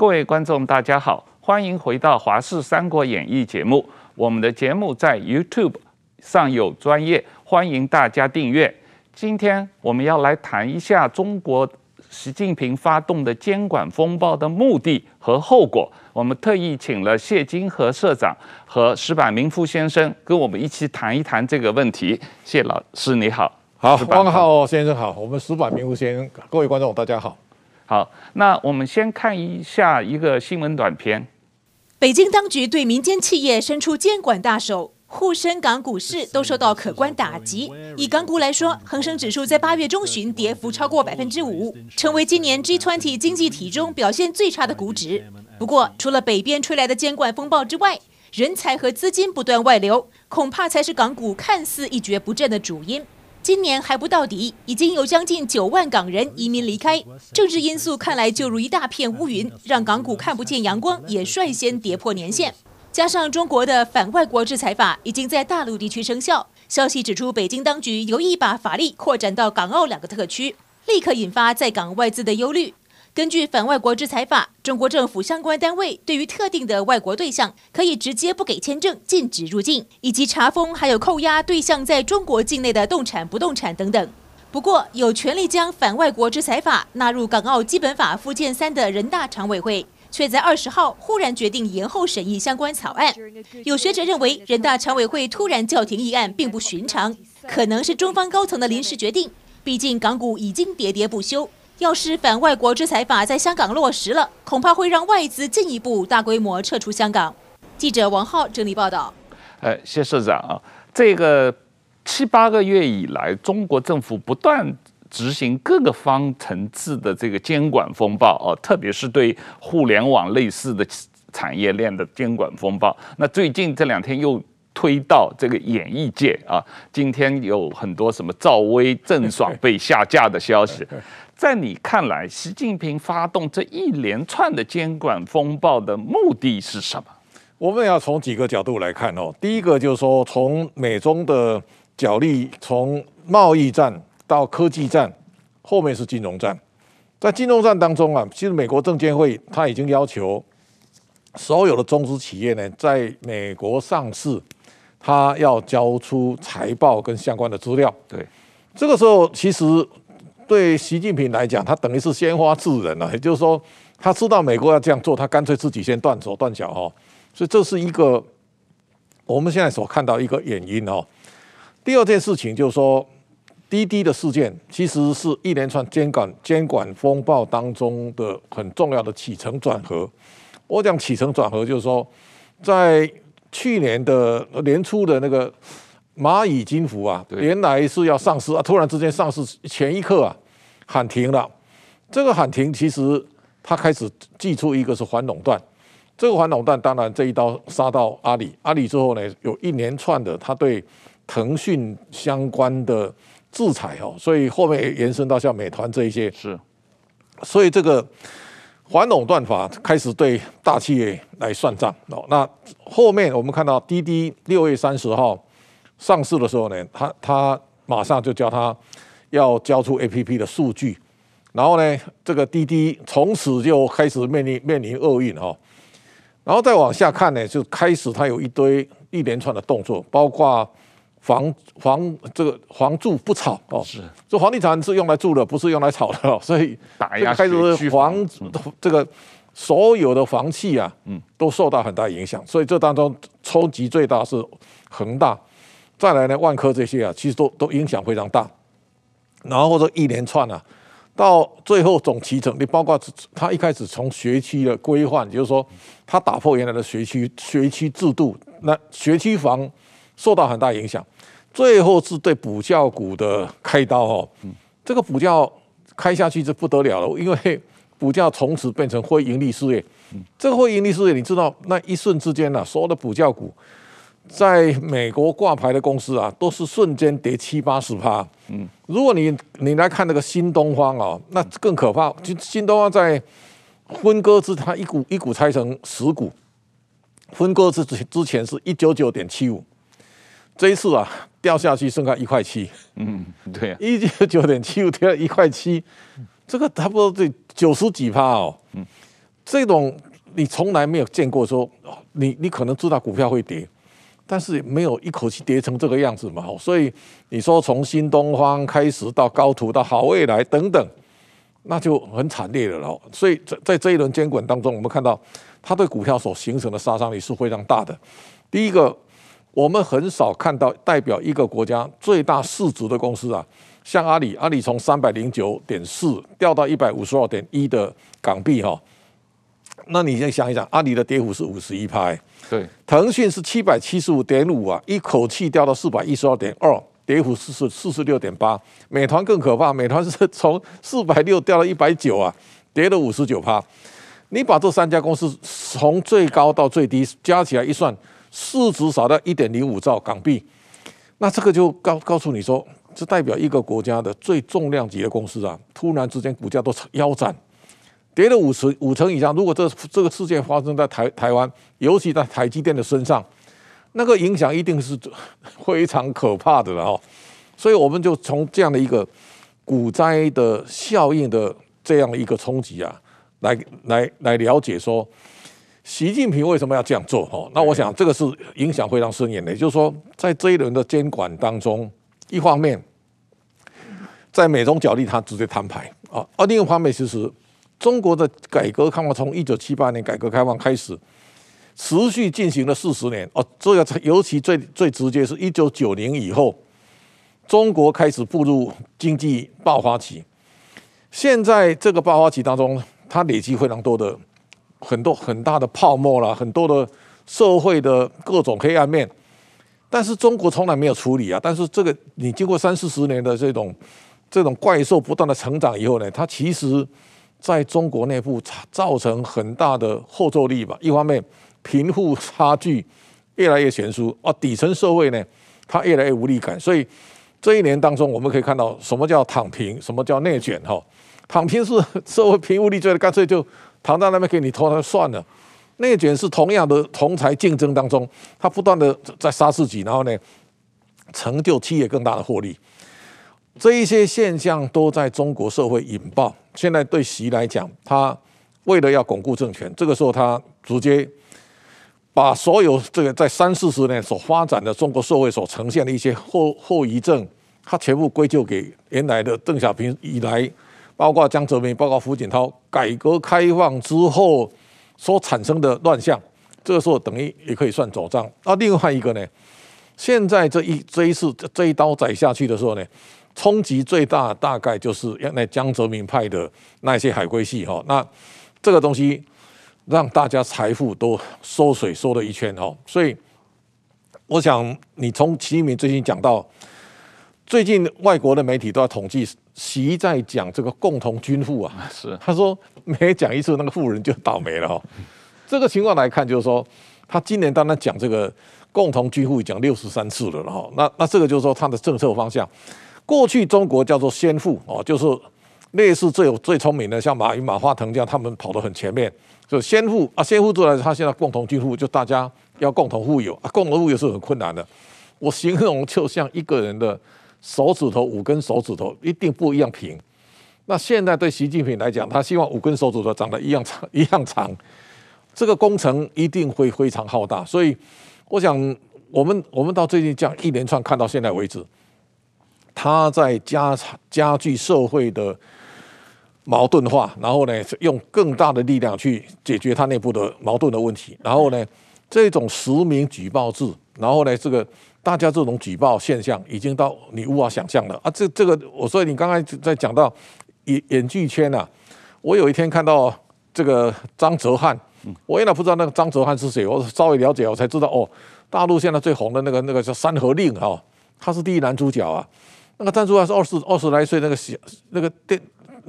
各位观众，大家好，欢迎回到《华视三国演义》节目。我们的节目在 YouTube 上有专业，欢迎大家订阅。今天我们要来谈一下中国习近平发动的监管风暴的目的和后果。我们特意请了谢金河社长和石板明夫先生跟我们一起谈一谈这个问题。谢老师你好，好，汪浩先生好，我们石板明夫先生，各位观众大家好。好，那我们先看一下一个新闻短片。北京当局对民间企业伸出监管大手，沪深港股市都受到可观打击。以港股来说，恒生指数在八月中旬跌幅超过百分之五，成为今年 G20 经济体中表现最差的股指。不过，除了北边吹来的监管风暴之外，人才和资金不断外流，恐怕才是港股看似一蹶不振的主因。今年还不到底，已经有将近九万港人移民离开，政治因素看来就如一大片乌云，让港股看不见阳光，也率先跌破年线。加上中国的反外国制裁法已经在大陆地区生效，消息指出，北京当局有意把法力扩展到港澳两个特区，立刻引发在港外资的忧虑。根据反外国制裁法，中国政府相关单位对于特定的外国对象，可以直接不给签证、禁止入境，以及查封还有扣押对象在中国境内的动产、不动产等等。不过，有权利将反外国制裁法纳入港澳基本法附件三的人大常委会，却在二十号忽然决定延后审议相关草案。有学者认为，人大常委会突然叫停议案并不寻常，可能是中方高层的临时决定。毕竟港股已经喋喋不休。要是反外国制裁法在香港落实了，恐怕会让外资进一步大规模撤出香港。记者王浩整理报道。呃，谢社长啊，这个七八个月以来，中国政府不断执行各个方层次的这个监管风暴哦，特别是对互联网类似的产业链的监管风暴。那最近这两天又推到这个演艺界啊，今天有很多什么赵薇、郑爽被下架的消息。在你看来，习近平发动这一连串的监管风暴的目的是什么？我们要从几个角度来看哦。第一个就是说，从美中的角力，从贸易战到科技战，后面是金融战。在金融战当中啊，其实美国证监会他已经要求所有的中资企业呢，在美国上市，他要交出财报跟相关的资料。对，这个时候其实。对习近平来讲，他等于是先发制人了，也就是说，他知道美国要这样做，他干脆自己先断手断脚哈。所以这是一个我们现在所看到一个原因哦。第二件事情就是说，滴滴的事件其实是一连串监管监管风暴当中的很重要的起承转合。我讲起承转合，就是说，在去年的年初的那个。蚂蚁金服啊，原来是要上市啊，突然之间上市前一刻啊喊停了。这个喊停其实他开始祭出一个是反垄断，这个反垄断当然这一刀杀到阿里，阿里之后呢有一连串的他对腾讯相关的制裁哦，所以后面延伸到像美团这一些是，所以这个反垄断法开始对大企业来算账哦。那后面我们看到滴滴六月三十号。上市的时候呢，他他马上就叫他要交出 APP 的数据，然后呢，这个滴滴从此就开始面临面临厄运哈，然后再往下看呢，就开始它有一堆一连串的动作，包括房房这个房住不炒哦，是，这房地产是用来住的，不是用来炒的哦，所以打压开始房这个所有的房企啊，嗯，都受到很大影响，所以这当中冲击最大是恒大。再来呢，万科这些啊，其实都都影响非常大。然后或者一连串啊，到最后总集成，你包括他一开始从学区的规范，就是说他打破原来的学区学区制度，那学区房受到很大影响。最后是对补教股的开刀哦，这个补教开下去就不得了了，因为补教从此变成非盈利事业。这个非盈利事业，你知道那一瞬之间呢、啊，所有的补教股。在美国挂牌的公司啊，都是瞬间跌七八十趴。嗯，如果你你来看那个新东方啊，那更可怕。就新东方在分割之，它一股一股拆成十股，分割之之前是一九九点七五，这一次啊掉下去剩下一块七。嗯，对啊，一九九点七五跌了一块七，这个差不多得九十几趴哦。嗯，这种你从来没有见过说，说你你可能知道股票会跌，但是没有一口气跌成这个样子嘛。所以你说从新东方开始到高途到好未来等等，那就很惨烈的了。所以在在这一轮监管当中，我们看到它对股票所形成的杀伤力是非常大的。第一个，我们很少看到代表一个国家最大市值的公司啊。像阿里，阿里从三百零九点四掉到一百五十二点一的港币哈，那你先想一想，阿里的跌幅是五十一趴，对，腾讯是七百七十五点五啊，一口气掉到四百一十二点二，跌幅是四十六点八。美团更可怕，美团是从四百六掉到一百九啊，跌了五十九趴。你把这三家公司从最高到最低加起来一算，市值少到一点零五兆港币，那这个就告告诉你说。这代表一个国家的最重量级的公司啊，突然之间股价都腰斩，跌了五十五成以上。如果这这个事件发生在台台湾，尤其在台积电的身上，那个影响一定是 非常可怕的了哦。所以我们就从这样的一个股灾的效应的这样的一个冲击啊，来来来了解说，习近平为什么要这样做哦？那我想这个是影响非常深远的，也就是说，在这一轮的监管当中。一方面，在美中角力，他直接摊牌啊；而另一方面，其实中国的改革开放从一九七八年改革开放开始，持续进行了四十年哦。这个尤其最最直接是一九九零以后，中国开始步入经济爆发期。现在这个爆发期当中，它累积非常多的很多很大的泡沫了，很多的社会的各种黑暗面。但是中国从来没有处理啊！但是这个你经过三四十年的这种这种怪兽不断的成长以后呢，它其实在中国内部造成很大的后坐力吧。一方面，贫富差距越来越悬殊啊，底层社会呢，它越来越无力感。所以这一年当中，我们可以看到什么叫躺平，什么叫内卷哈。躺平是社会贫富力最的，干脆就躺在那边给你投，那算了。内卷是同样的同侪竞争当中，他不断的在杀自己，然后呢，成就企业更大的获利。这一些现象都在中国社会引爆。现在对习来讲，他为了要巩固政权，这个时候他直接把所有这个在三四十年所发展的中国社会所呈现的一些后后遗症，他全部归咎给原来的邓小平以来，包括江泽民，包括胡锦涛，改革开放之后。所产生的乱象，这个时候等于也可以算走账。那另外一个呢，现在这一这一次这一刀宰下去的时候呢，冲击最大大概就是原来江泽民派的那些海归系哈。那这个东西让大家财富都缩水缩了一圈哈。所以我想，你从习近平最近讲到，最近外国的媒体都要统计。习在讲这个共同军富啊，是他说每讲一次，那个富人就倒霉了哈。这个情况来看，就是说他今年当然讲这个共同军富讲六十三次了哈。那那这个就是说他的政策方向，过去中国叫做先富哦，就是类似最有最聪明的，像马云、马化腾这样，他们跑得很前面，就先富啊，先富出来，他现在共同进富，就大家要共同富有啊，共同富有是很困难的。我形容就像一个人的。手指头五根手指头一定不一样平。那现在对习近平来讲，他希望五根手指头长得一样长 一样长，这个工程一定会非常浩大。所以，我想我们我们到最近这样一连串看到现在为止，他在加加剧社会的矛盾化，然后呢，用更大的力量去解决他内部的矛盾的问题。然后呢，这种实名举报制，然后呢，这个。大家这种举报现象已经到你无法想象了啊！这这个，我所以你刚才在讲到演演剧圈啊，我有一天看到这个张哲瀚，我原来不知道那个张哲瀚是谁，我稍微了解我才知道哦，大陆现在最红的那个那个叫《山河令》哈，他是第一男主角啊。那个张哲瀚是二十二十来岁那个小那个电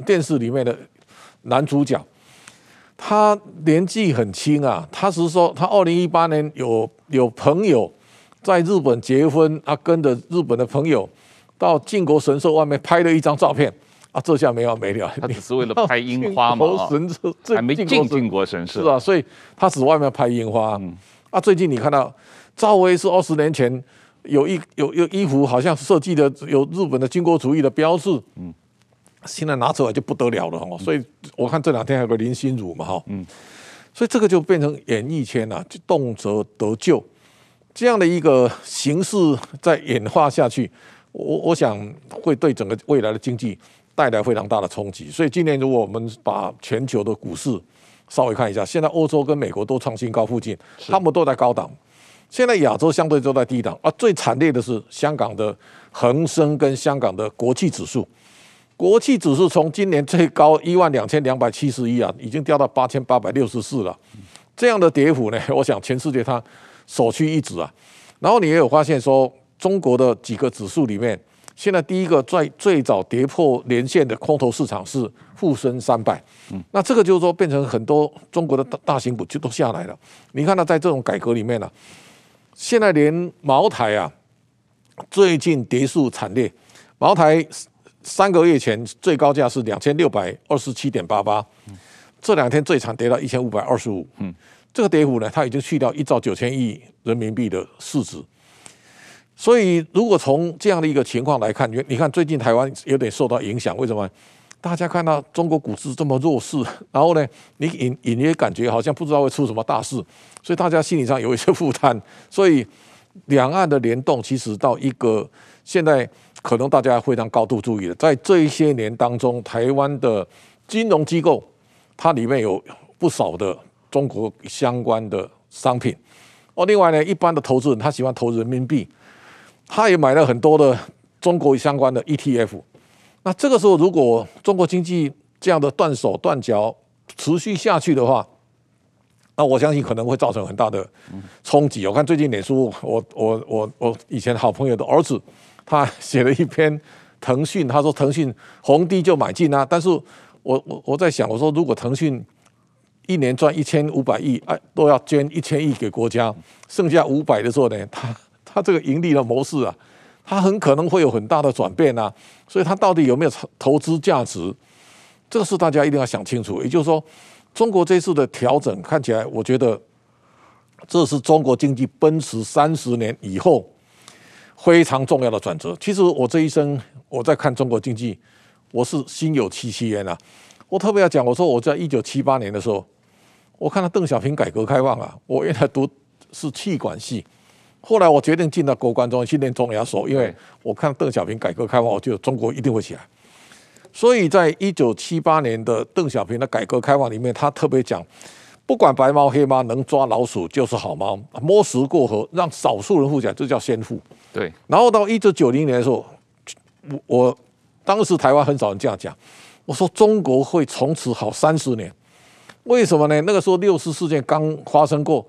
电视里面的男主角，他年纪很轻啊，他是说他二零一八年有有朋友。在日本结婚，他跟着日本的朋友到靖国神社外面拍了一张照片，啊，这下没完没了。他只是为了拍樱花嘛，神社还没进靖国神社。是啊，所以他只外面拍樱花。嗯、啊，最近你看到赵薇是二十年前有一有有衣服，好像设计的有日本的军国主义的标志。嗯，现在拿出来就不得了了哦。所以我看这两天还有个林心如嘛哈，嗯，所以这个就变成演艺圈了，就动辄得咎这样的一个形式在演化下去，我我想会对整个未来的经济带来非常大的冲击。所以今年如果我们把全球的股市稍微看一下，现在欧洲跟美国都创新高附近，他们都在高档。现在亚洲相对都在低档，啊，最惨烈的是香港的恒生跟香港的国际指数，国际指数从今年最高一万两千两百七十一啊，已经掉到八千八百六十四了。这样的跌幅呢，我想全世界它首屈一指啊。然后你也有发现说，中国的几个指数里面，现在第一个最最早跌破连线的空头市场是沪深三百，嗯，那这个就是说变成很多中国的大大型股就都下来了。你看到在这种改革里面呢、现在连茅台啊，最近跌速惨烈。茅台三个月前最高价是两千六百二十七点八八，这两天最惨跌到一千五百二十五。嗯，这个跌幅呢，它已经去掉一兆九千亿人民币的市值。所以，如果从这样的一个情况来看，你你看最近台湾有点受到影响，为什么？大家看到中国股市这么弱势，然后呢，你隐隐约感觉好像不知道会出什么大事，所以大家心理上有一些负担。所以两岸的联动其实到一个现在可能大家非常高度注意的，在这一些年当中，台湾的金融机构它里面有不少的中国相关的商品。哦，另外呢，一般的投资人他喜欢投人民币，他也买了很多的中国相关的 ETF。那这个时候，如果中国经济这样的断手断脚持续下去的话，那我相信可能会造成很大的冲击。我看最近脸书，我我我我以前好朋友的儿子，他写了一篇腾讯，他说腾讯红低就买进啊。但是我我我在想，我说如果腾讯一年赚一千五百亿，哎，都要捐一千亿给国家，剩下五百的时候呢，他他这个盈利的模式啊。它很可能会有很大的转变啊，所以它到底有没有投资价值？这个是大家一定要想清楚。也就是说，中国这次的调整看起来，我觉得这是中国经济奔驰三十年以后非常重要的转折。其实我这一生我在看中国经济，我是心有戚戚焉啊。我特别要讲，我说我在一九七八年的时候，我看到邓小平改革开放啊，我原来读是气管系。后来我决定进到国关中训练中亚所，因为我看邓小平改革开放，我觉得中国一定会起来。所以在一九七八年的邓小平的改革开放里面，他特别讲，不管白猫黑猫，能抓老鼠就是好猫。摸石过河，让少数人富起来，这叫先富。对。然后到一九九零年的时候，我我当时台湾很少人这样讲，我说中国会从此好三十年。为什么呢？那个时候六四事件刚发生过。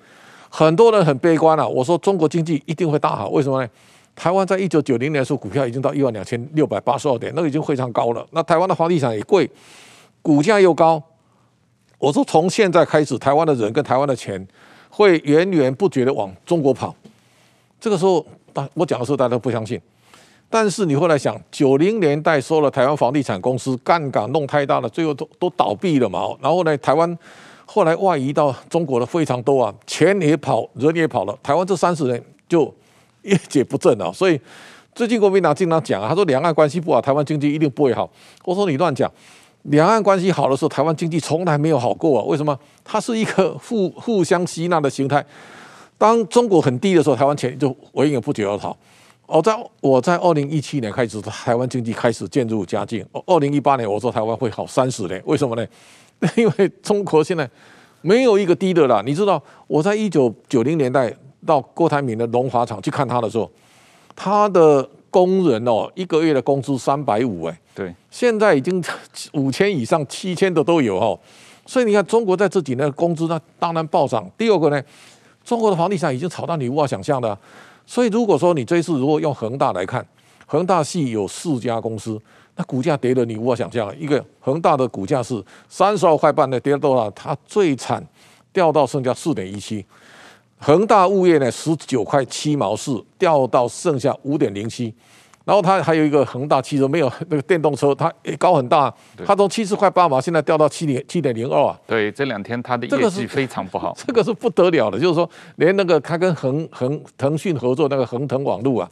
很多人很悲观啊，我说中国经济一定会大好，为什么呢？台湾在一九九零年的时候，股票已经到一万两千六百八十二点，那个已经非常高了。那台湾的房地产也贵，股价又高。我说从现在开始，台湾的人跟台湾的钱会源源不绝的往中国跑。这个时候，大我讲的时候大家都不相信，但是你后来想，九零年代收了台湾房地产公司，杠杆弄太大了，最后都都倒闭了嘛。然后呢，台湾。后来外移到中国的非常多啊，钱也跑，人也跑了。台湾这三十年就一蹶不振啊。所以最近国民党经常讲啊，他说两岸关系不好，台湾经济一定不会好。我说你乱讲，两岸关系好的时候，台湾经济从来没有好过啊。为什么？它是一个互互相吸纳的形态。当中国很低的时候，台湾钱就源源不绝而逃。我在我在二零一七年开始，台湾经济开始渐入佳境。二零一八年我说台湾会好三十年，为什么呢？因为中国现在没有一个低的啦，你知道我在一九九零年代到郭台铭的龙华厂去看他的时候，他的工人哦一个月的工资三百五哎，对，现在已经五千以上七千的都有哦，所以你看中国在这几年的工资那当然暴涨。第二个呢，中国的房地产已经炒到你无法想象的，所以如果说你这一次如果用恒大来看，恒大系有四家公司。那股价跌的你无法想象，一个恒大的股价是三十二块半的，跌了多少？它最惨掉到剩下四点一七。恒大物业呢，十九块七毛四掉到剩下五点零七。然后它还有一个恒大汽车，没有那个电动车，它也高很大，它从七十块八毛现在掉到七点七点零二啊。对，这两天它的业绩非常不好，这个是不得了的。就是说，连那个它跟恒恒腾讯合作那个恒腾网络啊，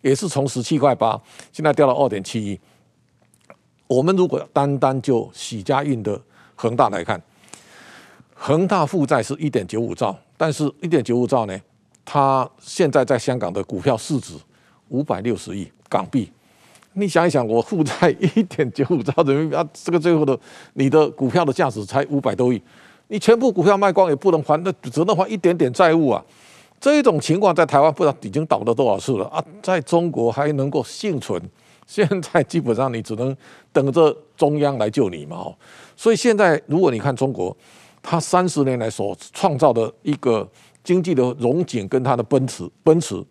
也是从十七块八现在掉到二点七一。我们如果单单就许家印的恒大来看，恒大负债是一点九五兆，但是一点九五兆呢，它现在在香港的股票市值五百六十亿港币。你想一想，我负债一点九五兆人民币啊，这个最后的你的股票的价值才五百多亿，你全部股票卖光也不能还，那只能还一点点债务啊。这种情况在台湾不知道已经倒了多少次了啊，在中国还能够幸存，现在基本上你只能等着中央来救你嘛。哦所以现在如果你看中国，它三十年来所创造的一个经济的荣景跟它的奔驰，奔驰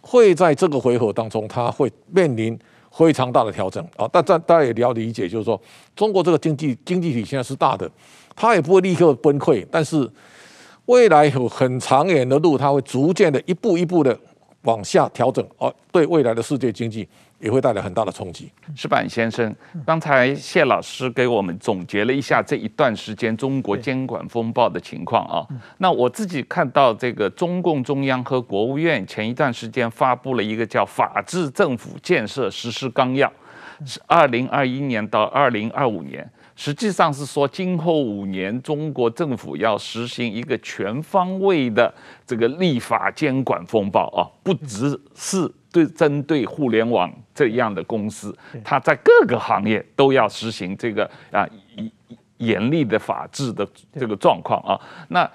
会在这个回合当中，它会面临。非常大的调整啊！但大大家也要理解，就是说，中国这个经济经济体现在是大的，它也不会立刻崩溃，但是未来有很长远的路，它会逐渐的一步一步的往下调整，而对未来的世界经济。也会带来很大的冲击。石板先生，刚才谢老师给我们总结了一下这一段时间中国监管风暴的情况啊。那我自己看到这个中共中央和国务院前一段时间发布了一个叫《法治政府建设实施纲要》，是二零二一年到二零二五年，实际上是说今后五年中国政府要实行一个全方位的这个立法监管风暴啊，不只是。对，针对互联网这样的公司，它在各个行业都要实行这个啊严厉的法治的这个状况啊。那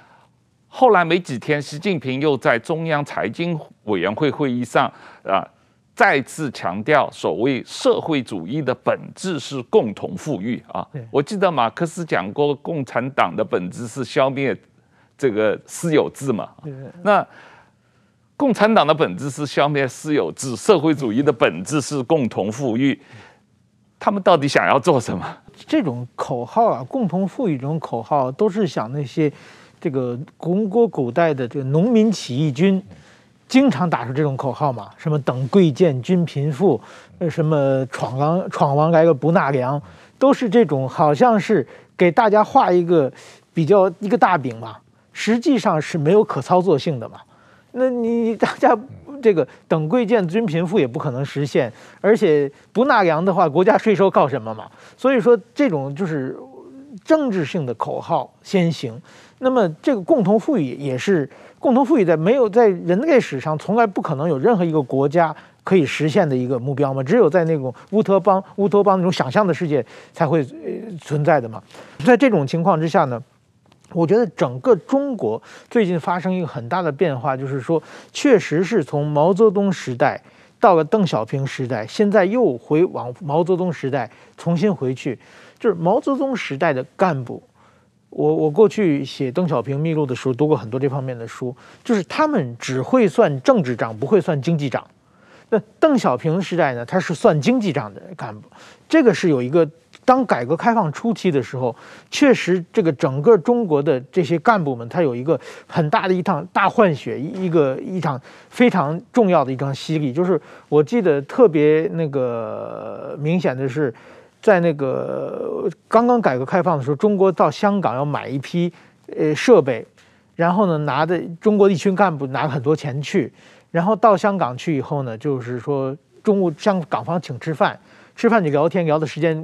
后来没几天，习近平又在中央财经委员会会议上啊再次强调，所谓社会主义的本质是共同富裕啊。我记得马克思讲过，共产党的本质是消灭这个私有制嘛。那共产党的本质是消灭私有制，社会主义的本质是共同富裕。他们到底想要做什么？这种口号啊，共同富裕这种口号，都是想那些这个中国古代的这个农民起义军经常打出这种口号嘛，什么等贵贱均贫富，呃，什么闯王闯王来个不纳粮，都是这种，好像是给大家画一个比较一个大饼嘛，实际上是没有可操作性的嘛。那你 大家这个等贵贱均贫富也不可能实现，而且不纳粮的话，国家税收靠什么嘛？所以说这种就是政治性的口号先行。那么这个共同富裕也是共同富裕，在没有在人类史上从来不可能有任何一个国家可以实现的一个目标嘛？只有在那种乌托邦乌托邦那种想象的世界才会存在的嘛？在这种情况之下呢？我觉得整个中国最近发生一个很大的变化，就是说，确实是从毛泽东时代到了邓小平时代，现在又回往毛泽东时代重新回去。就是毛泽东时代的干部，我我过去写邓小平秘录的时候读过很多这方面的书，就是他们只会算政治账，不会算经济账。那邓小平时代呢，他是算经济账的干部，这个是有一个。当改革开放初期的时候，确实这个整个中国的这些干部们，他有一个很大的一趟大换血，一个一场非常重要的一场洗礼。就是我记得特别那个明显的是，在那个刚刚改革开放的时候，中国到香港要买一批呃设备，然后呢，拿的中国的一群干部拿了很多钱去，然后到香港去以后呢，就是说中午向港方请吃饭，吃饭就聊天，聊的时间。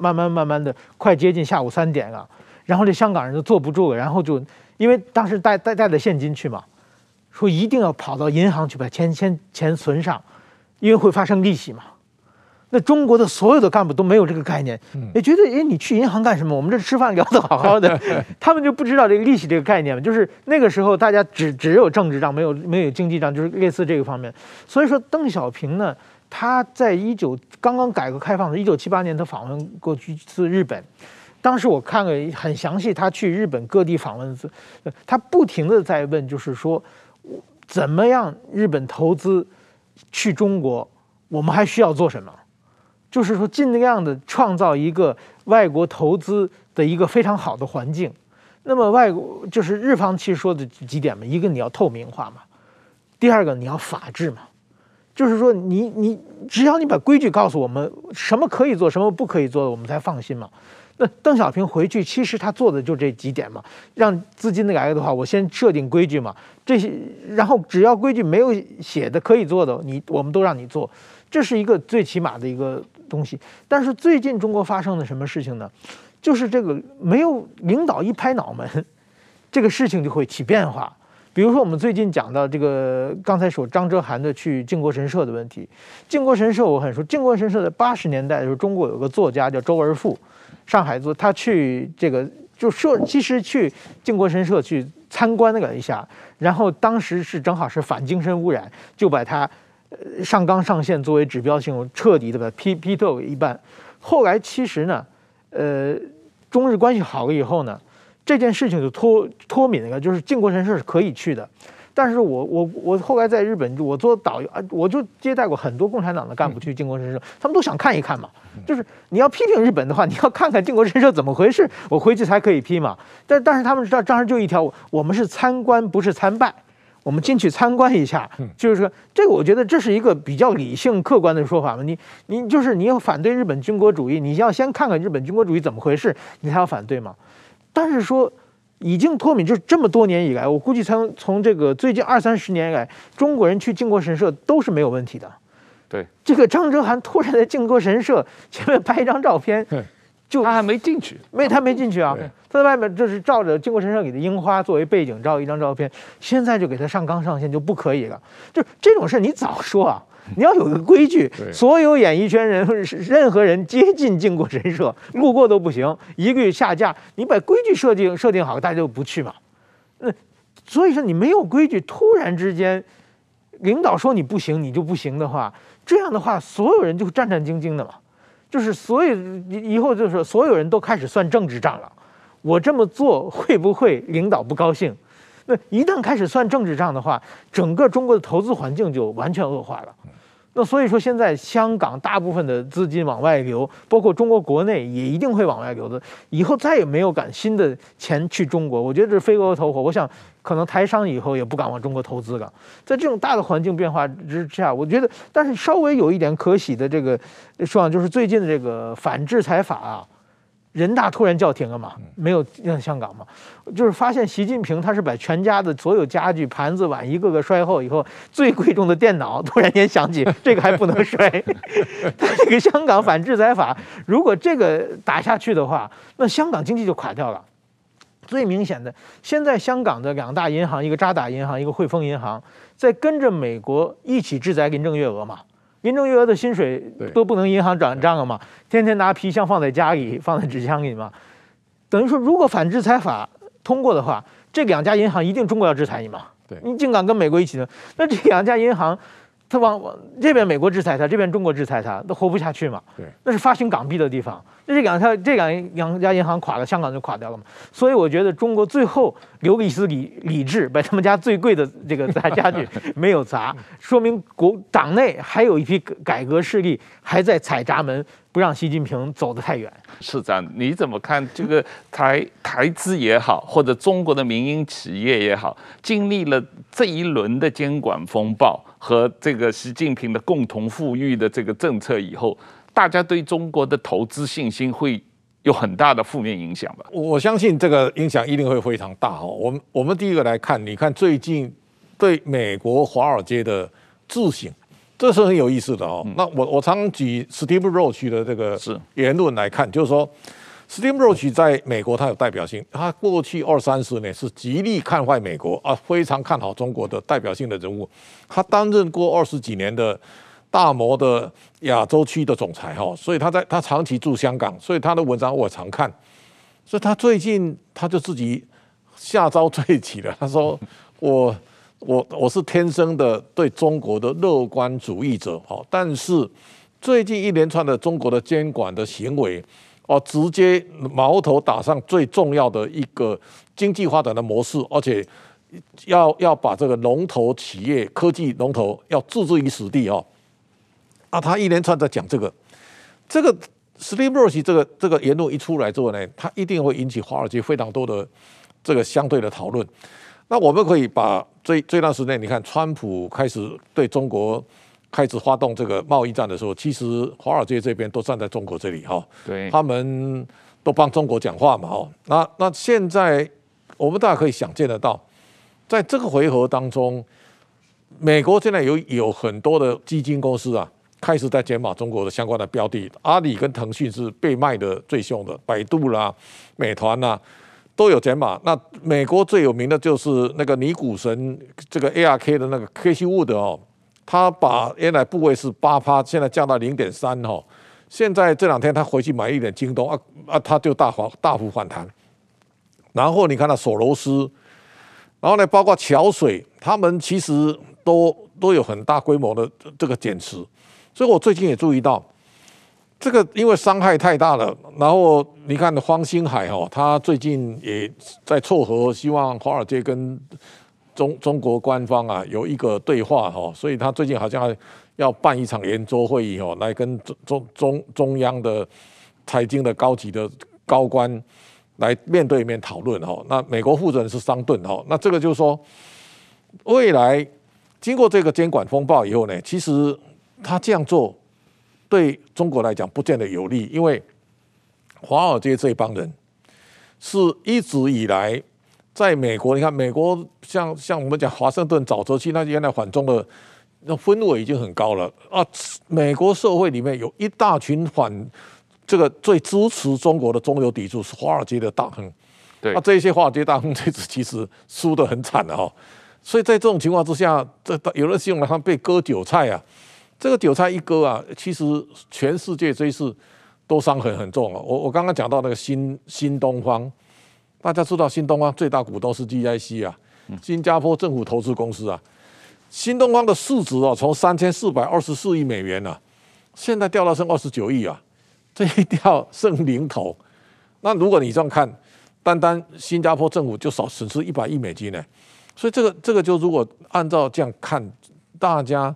慢慢慢慢的，快接近下午三点了，然后这香港人就坐不住了，然后就因为当时带带带着现金去嘛，说一定要跑到银行去把钱钱钱存上，因为会发生利息嘛。那中国的所有的干部都没有这个概念，也觉得哎，你去银行干什么？我们这吃饭聊得好好的，他们就不知道这个利息这个概念嘛。就是那个时候大家只只有政治账，没有没有经济账，就是类似这个方面。所以说邓小平呢。他在一九刚刚改革开放的一九七八年，他访问过一次日本。当时我看了很详细，他去日本各地访问，他不停的在问，就是说，怎么样日本投资去中国，我们还需要做什么？就是说，尽量的创造一个外国投资的一个非常好的环境。那么外国就是日方其实说的几点嘛，一个你要透明化嘛，第二个你要法治嘛。就是说你，你只要你把规矩告诉我们，什么可以做，什么不可以做，我们才放心嘛。那邓小平回去，其实他做的就这几点嘛，让资金的改革的话，我先设定规矩嘛，这些然后只要规矩没有写的可以做的，你我们都让你做，这是一个最起码的一个东西。但是最近中国发生了什么事情呢？就是这个没有领导一拍脑门，这个事情就会起变化。比如说我们最近讲到这个刚才说张哲涵的去靖国神社的问题，靖国神社我很熟，靖国神社在八十年代的时候，中国有个作家叫周而复。上海做，他去这个就说，其实去靖国神社去参观那个一下，然后当时是正好是反精神污染，就把它呃上纲上线作为指标性，彻底的把它批批斗一半。后来其实呢，呃，中日关系好了以后呢，这件事情就脱脱敏了，就是靖国神社是可以去的。但是我我我后来在日本，我做导游啊，我就接待过很多共产党的干部去靖国神社，他们都想看一看嘛。就是你要批评日本的话，你要看看靖国神社怎么回事，我回去才可以批嘛。但但是他们知道，当时就一条，我们是参观，不是参拜，我们进去参观一下，就是说这个，我觉得这是一个比较理性客观的说法嘛。你你就是你要反对日本军国主义，你要先看看日本军国主义怎么回事，你才要反对嘛。但是说。已经脱敏，就是这么多年以来，我估计从从这个最近二三十年以来，中国人去靖国神社都是没有问题的。对，这个张哲涵突然在靖国神社前面拍一张照片，就他还没进去，没他没进去啊，他在外面就是照着靖国神社里的樱花作为背景照一张照片，现在就给他上纲上线就不可以了，就这种事你早说啊。你要有个规矩，所有演艺圈人任何人接近靖国神社，路过都不行，一律下架。你把规矩设定设定好，大家就不去嘛。那所以说你没有规矩，突然之间领导说你不行，你就不行的话，这样的话所有人就战战兢兢的嘛。就是所以以后就是所有人都开始算政治账了。我这么做会不会领导不高兴？那一旦开始算政治账的话，整个中国的投资环境就完全恶化了。那所以说，现在香港大部分的资金往外流，包括中国国内也一定会往外流的。以后再也没有敢新的钱去中国，我觉得这是飞蛾投火。我想，可能台商以后也不敢往中国投资了。在这种大的环境变化之下，我觉得，但是稍微有一点可喜的这个说法，就是最近的这个反制裁法啊。人大突然叫停了嘛？没有让香港嘛？就是发现习近平他是把全家的所有家具、盘子碗一个个摔后以后，最贵重的电脑突然间想起 这个还不能摔。他这个香港反制裁法，如果这个打下去的话，那香港经济就垮掉了。最明显的，现在香港的两大银行，一个渣打银行，一个汇丰银行，在跟着美国一起制裁林郑月娥嘛。林郑月娥的薪水都不能银行转账了嘛？天天拿皮箱放在家里，放在纸箱里嘛。等于说，如果反制裁法通过的话，这两家银行一定中国要制裁你嘛？对，你竟敢跟美国一起的，那这两家银行，他往往这边美国制裁他，这边中国制裁他，那活不下去嘛？对，那是发行港币的地方。那这两家这两两家银行垮了，香港就垮掉了嘛。所以我觉得中国最后留了一丝理理智，把他们家最贵的这个砸家具没有砸，说明国党内还有一批改革势力还在踩闸门，不让习近平走得太远。是这样，你怎么看这个台台资也好，或者中国的民营企业也好，经历了这一轮的监管风暴和这个习近平的共同富裕的这个政策以后？大家对中国的投资信心会有很大的负面影响吧？我相信这个影响一定会非常大哦。我们我们第一个来看，你看最近对美国华尔街的自省，这是很有意思的哦。那我我常举 Steve Roach 的这个言论来看，就是说 Steve Roach 在美国他有代表性，他过去二三十年是极力看坏美国啊，非常看好中国的代表性的人物。他担任过二十几年的。大摩的亚洲区的总裁哈，所以他在他长期住香港，所以他的文章我常看。所以他最近他就自己下招罪起了，他说 我我我是天生的对中国的乐观主义者哈，但是最近一连串的中国的监管的行为哦，直接矛头打上最重要的一个经济发展的模式，而且要要把这个龙头企业科技龙头要置之于死地哦。啊，他一连串在讲这个，这个 Steve Roach 这个这个言论一出来之后呢，他一定会引起华尔街非常多的这个相对的讨论。那我们可以把这这段时间，你看，川普开始对中国开始发动这个贸易战的时候，其实华尔街这边都站在中国这里哈，对，他们都帮中国讲话嘛，哦，那那现在我们大家可以想见得到，在这个回合当中，美国现在有有很多的基金公司啊，开始在减码中国的相关的标的，阿里跟腾讯是被卖的最凶的，百度啦、美团啦都有减码。那美国最有名的就是那个尼股神，这个 ARK 的那个 k c Wood 哦，他把原来部位是八趴，现在降到零点三哦。现在这两天他回去买一点京东啊啊，他就大反大幅反弹。然后你看到索罗斯，然后呢，包括桥水，他们其实都都有很大规模的这个减持。所以我最近也注意到，这个因为伤害太大了。然后你看方星海哦，他最近也在撮合，希望华尔街跟中中国官方啊有一个对话哈。所以他最近好像。要办一场圆桌会议哦，来跟中中中中央的财经的高级的高官来面对面讨论哦。那美国负责人是桑顿哦，那这个就是说，未来经过这个监管风暴以后呢，其实他这样做对中国来讲不见得有利，因为华尔街这帮人是一直以来在美国，你看美国像像我们讲华盛顿沼泽区，那原来反中的。那氛围已经很高了啊！美国社会里面有一大群反这个最支持中国的中流砥柱是华尔街的大亨，对，啊，这些华尔街大亨这次其实输得很惨的哈，所以在这种情况之下，这有人形容他被割韭菜啊，这个韭菜一割啊，其实全世界这一次都伤痕很重啊。我我刚刚讲到那个新新东方，大家知道新东方最大股东是 GIC 啊，新加坡政府投资公司啊。新东方的市值啊，从三千四百二十四亿美元啊，现在掉到剩二十九亿啊，这一掉剩零头。那如果你这样看，单单新加坡政府就少损失一百亿美金呢。所以这个这个就如果按照这样看，大家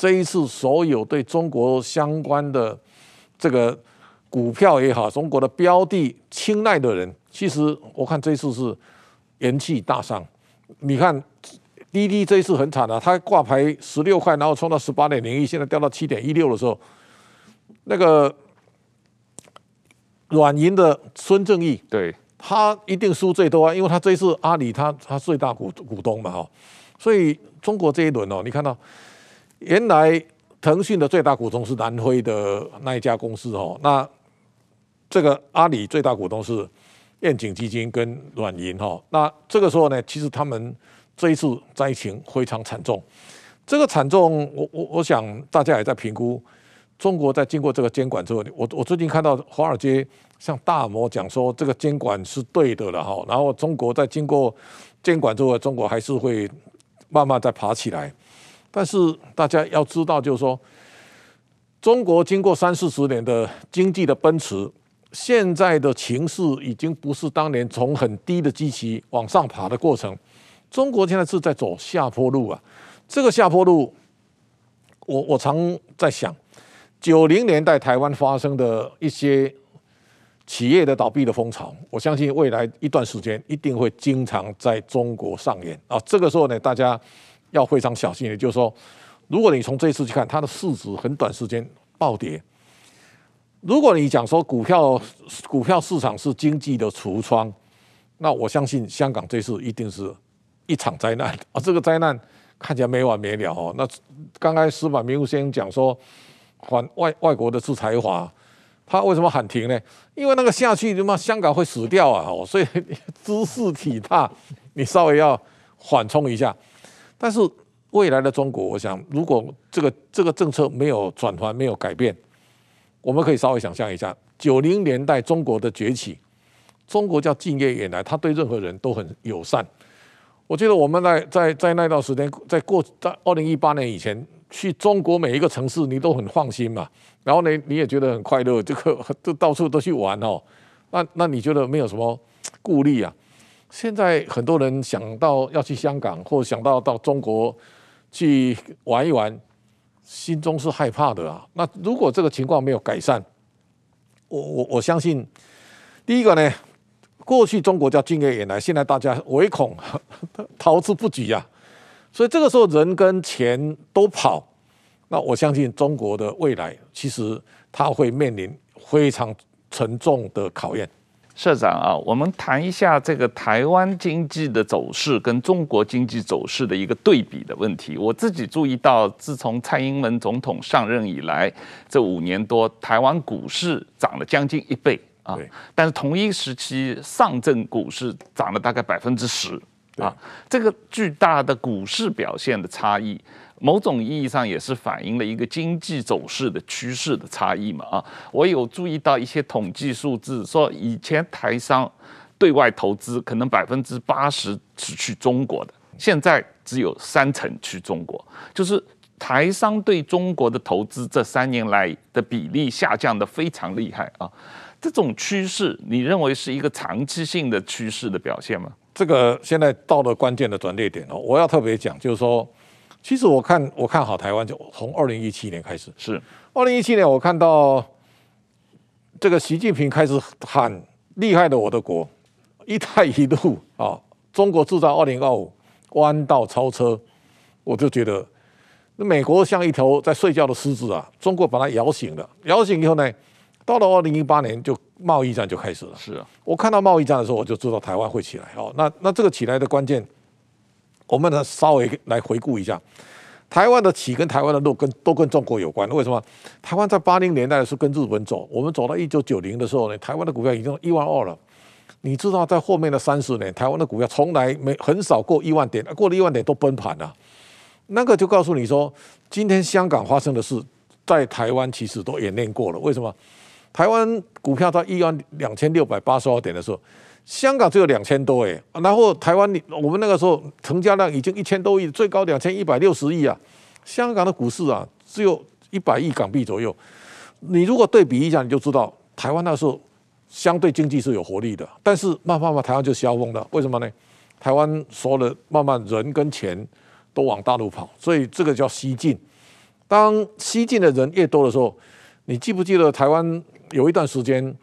这一次所有对中国相关的这个股票也好，中国的标的青睐的人，其实我看这一次是元气大伤。你看。滴滴这一次很惨啊，它挂牌十六块，然后冲到十八点零一，现在掉到七点一六的时候，那个软银的孙正义，对，他一定输最多啊，因为他这一次阿里他他最大股股东嘛哈，所以中国这一轮哦，你看到原来腾讯的最大股东是南非的那一家公司哦，那这个阿里最大股东是愿景基金跟软银哈，那这个时候呢，其实他们。这一次灾情非常惨重，这个惨重，我我我想大家也在评估。中国在经过这个监管之后，我我最近看到华尔街像大摩讲说，这个监管是对的了哈。然后中国在经过监管之后，中国还是会慢慢再爬起来。但是大家要知道，就是说，中国经过三四十年的经济的奔驰，现在的情势已经不是当年从很低的基期往上爬的过程。中国现在是在走下坡路啊，这个下坡路，我我常在想，九零年代台湾发生的一些企业的倒闭的风潮，我相信未来一段时间一定会经常在中国上演啊。这个时候呢，大家要非常小心的，就是说，如果你从这次去看，它的市值很短时间暴跌。如果你讲说股票股票市场是经济的橱窗，那我相信香港这次一定是。一场灾难 啊！这个灾难看起来没完没了哦。那刚才矢板明夫先生讲说，反外外国的制裁法，他为什么喊停呢？因为那个下去，他妈香港会死掉啊！哦，所以 兹事体大，你稍微要缓冲一下。但是未来的中国，我想如果这个这个政策没有转换、没有改变，我们可以稍微想象一下，九零年代中国的崛起，中国叫敬业远来，他对任何人都很友善。我记得我们在在在那段时间，在过在二零一八年以前，去中国每一个城市，你都很放心嘛。然后呢，你也觉得很快乐，这个都到处都去玩哦。那那你觉得没有什么顾虑啊？现在很多人想到要去香港，或想到到中国去玩一玩，心中是害怕的啊。那如果这个情况没有改善，我我我相信，第一个呢。过去中国叫敬业远来，现在大家唯恐 逃之不及呀、啊，所以这个时候人跟钱都跑，那我相信中国的未来其实它会面临非常沉重的考验。社长啊，我们谈一下这个台湾经济的走势跟中国经济走势的一个对比的问题。我自己注意到，自从蔡英文总统上任以来，这五年多，台湾股市涨了将近一倍啊。但是同一时期，上证股市涨了大概百分之十啊。这个巨大的股市表现的差异。某种意义上也是反映了一个经济走势的趋势的差异嘛啊，我有注意到一些统计数字，说以前台商对外投资可能百分之八十是去中国的，现在只有三成去中国，就是台商对中国的投资这三年来的比例下降得非常厉害啊，这种趋势你认为是一个长期性的趋势的表现吗？这个现在到了关键的转捩点哦，我要特别讲，就是说。其实我看我看好台湾，就从二零一七年开始。是二零一七年，我看到这个习近平开始喊厉害的我的国，一带一路啊，中国制造二零二五，弯道超车，我就觉得那美国像一头在睡觉的狮子啊，中国把它摇醒了。摇醒以后呢，到了二零一八年就贸易战就开始了。是啊，我看到贸易战的时候，我就知道台湾会起来。哦，那那这个起来的关键。我们呢，稍微来回顾一下，台湾的起跟台湾的落跟都跟中国有关。为什么？台湾在八零年代的时候跟日本走，我们走到一九九零的时候呢，台湾的股票已经一万二了。你知道，在后面的三十年，台湾的股票从来没很少过一万点，过了一万点都崩盘了。那个就告诉你说，今天香港发生的事，在台湾其实都演练过了。为什么？台湾股票在一万两千六百八十二点的时候。香港只有两千多哎，然后台湾你我们那个时候成交量已经一千多亿，最高两千一百六十亿啊。香港的股市啊，只有一百亿港币左右。你如果对比一下，你就知道台湾那时候相对经济是有活力的。但是慢慢慢台湾就消风了，为什么呢？台湾说了，慢慢人跟钱都往大陆跑，所以这个叫西进。当西进的人越多的时候，你记不记得台湾有一段时间？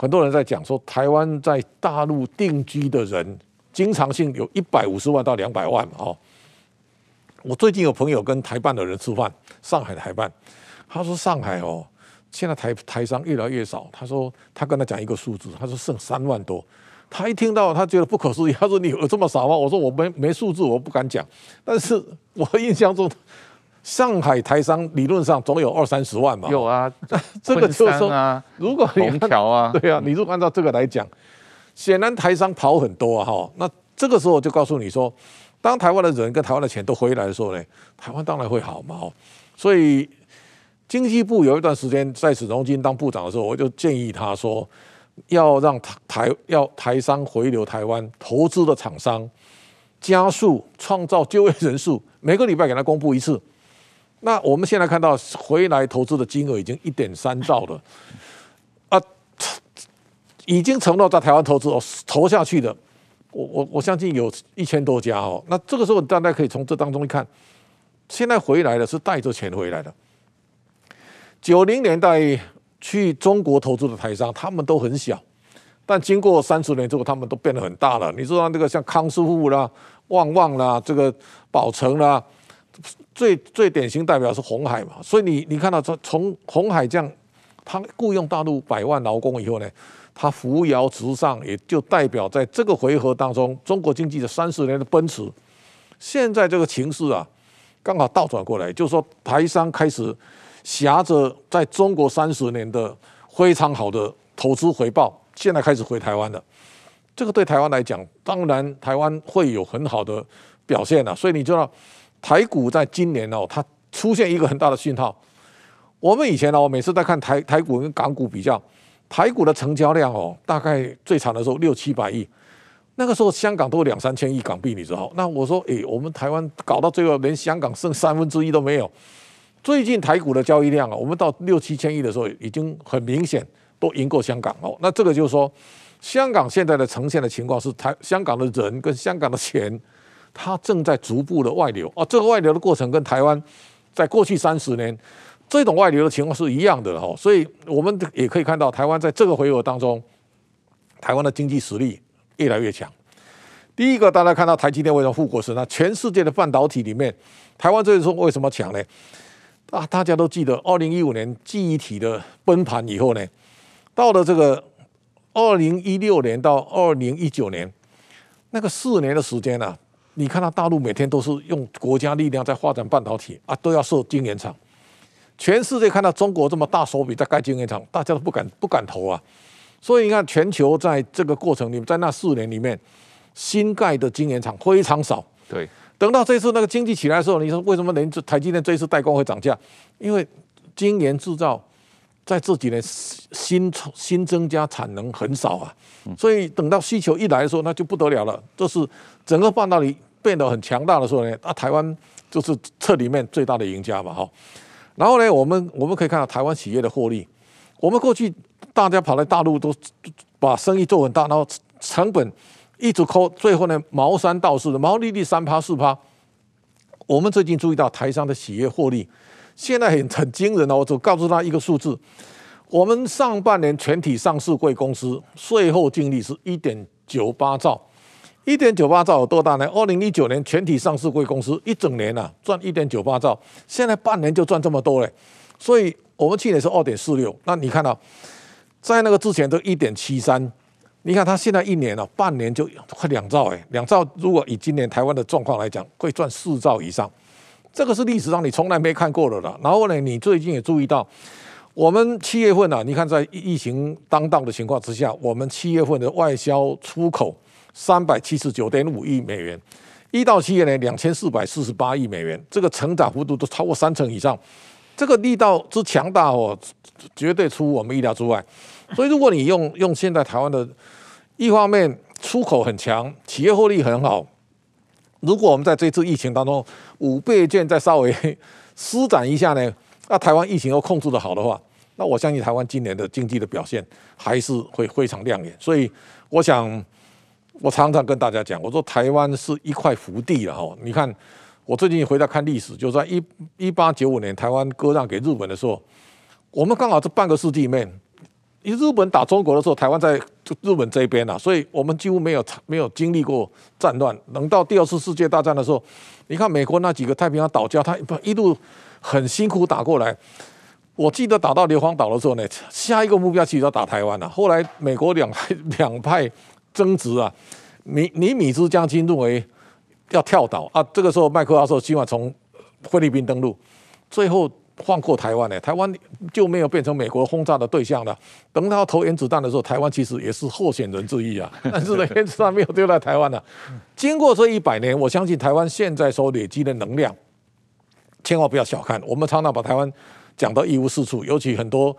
很多人在讲说，台湾在大陆定居的人，经常性有一百五十万到两百万。哦，我最近有朋友跟台办的人吃饭，上海的台办，他说上海哦，现在台台商越来越少。他说他跟他讲一个数字，他说剩三万多。他一听到，他觉得不可思议。他说你有这么少吗？我说我没没数字，我不敢讲。但是我印象中。上海台商理论上总有二三十万吧？有啊，这个就是说，如果你虹桥啊，对啊，你如果按照这个来讲，显然台商跑很多啊，哈。那这个时候就告诉你说，当台湾的人跟台湾的钱都回来的时候呢，台湾当然会好嘛。所以经济部有一段时间在史荣金当部长的时候，我就建议他说，要让台台要台商回流台湾投资的厂商，加速创造就业人数，每个礼拜给他公布一次。那我们现在看到回来投资的金额已经一点三兆了，啊，已经承诺在台湾投资哦，投下去的，我我我相信有一千多家哦。那这个时候大家可以从这当中一看，现在回来的是带着钱回来的。九零年代去中国投资的台商，他们都很小，但经过三十年之后，他们都变得很大了。你知道那个像康师傅啦、旺旺啦、这个宝成啦。最最典型代表是红海嘛，所以你你看到从从红海这样，他雇佣大陆百万劳工以后呢，他扶摇直上，也就代表在这个回合当中，中国经济的三十年的奔驰，现在这个情势啊，刚好倒转过来，就是说台商开始挟着在中国三十年的非常好的投资回报，现在开始回台湾了。这个对台湾来讲，当然台湾会有很好的表现了，所以你知道。台股在今年哦，它出现一个很大的讯号。我们以前呢，我每次在看台台股跟港股比较，台股的成交量哦，大概最长的时候六七百亿，那个时候香港都有两三千亿港币，你知道？那我说，诶，我们台湾搞到最后连香港剩三分之一都没有。最近台股的交易量啊，我们到六七千亿的时候，已经很明显都赢过香港哦。那这个就是说，香港现在的呈现的情况是台香港的人跟香港的钱。它正在逐步的外流啊，这个外流的过程跟台湾在过去三十年这种外流的情况是一样的哈，所以我们也可以看到台湾在这个回合当中，台湾的经济实力越来越强。第一个，大家看到台积电为什么护国神？那全世界的半导体里面，台湾这时候为什么强呢？啊，大家都记得二零一五年记忆体的崩盘以后呢，到了这个二零一六年到二零一九年那个四年的时间啊，你看到大陆每天都是用国家力量在发展半导体啊，都要设晶圆厂。全世界看到中国这么大手笔在盖晶圆厂，大家都不敢不敢投啊。所以你看，全球在这个过程里面，在那四年里面，新盖的晶圆厂非常少。对，等到这次那个经济起来的时候，你说为什么连台积电这一次代工会涨价？因为晶圆制造在这几年新新增加产能很少啊，所以等到需求一来的时候，那就不得了了。这是整个半导体变得很强大的时候呢，那，台湾就是这里面最大的赢家嘛，哈。然后呢，我们我们可以看到台湾企业的获利。我们过去大家跑来大陆都把生意做很大，然后成本一直抠，最后呢毛三到四的毛利率三趴四趴。我们最近注意到台商的企业获利，现在很很惊人哦。我就告诉他一个数字：我们上半年全体上市贵公司税后净利是一点九八兆。一点九八兆有多大呢？二零一九年全体上市贵公司一整年啊赚一点九八兆，现在半年就赚这么多嘞。所以我们去年是二点四六，那你看到在那个之前都一点七三，你看它现在一年了，半年就快两兆哎，两兆如果以今年台湾的状况来讲，会赚四兆以上，这个是历史上你从来没看过的了。然后呢，你最近也注意到，我们七月份啊，你看在疫情当道的情况之下，我们七月份的外销出口。三百七十九点五亿美元，一到七月呢，两千四百四十八亿美元，这个成长幅度都超过三成以上，这个力道之强大哦，绝对出乎我们意料之外。所以，如果你用用现在台湾的，一方面出口很强，企业获利很好，如果我们在这次疫情当中五倍券再稍微施展一下呢，那台湾疫情又控制得好的话，那我相信台湾今年的经济的表现还是会非常亮眼。所以，我想。我常常跟大家讲，我说台湾是一块福地了哈。你看，我最近回来看历史，就在一一八九五年台湾割让给日本的时候，我们刚好这半个世纪里面，日本打中国的时候，台湾在日本这边啊，所以我们几乎没有没有经历过战乱。等到第二次世界大战的时候，你看美国那几个太平洋岛礁，他一路很辛苦打过来。我记得打到硫磺岛的时候呢，下一个目标其实要打台湾了。后来美国两派两派。争执啊，尼尼米兹将军认为要跳岛啊，这个时候麦克阿瑟希望从菲律宾登陆，最后放过台湾呢，台湾就没有变成美国轰炸的对象了。等到投原子弹的时候，台湾其实也是候选人之一啊，但是呢，原子弹没有丢在台湾啊。经过这一百年，我相信台湾现在所累积的能量，千万不要小看。我们常常把台湾讲到一无是处，尤其很多。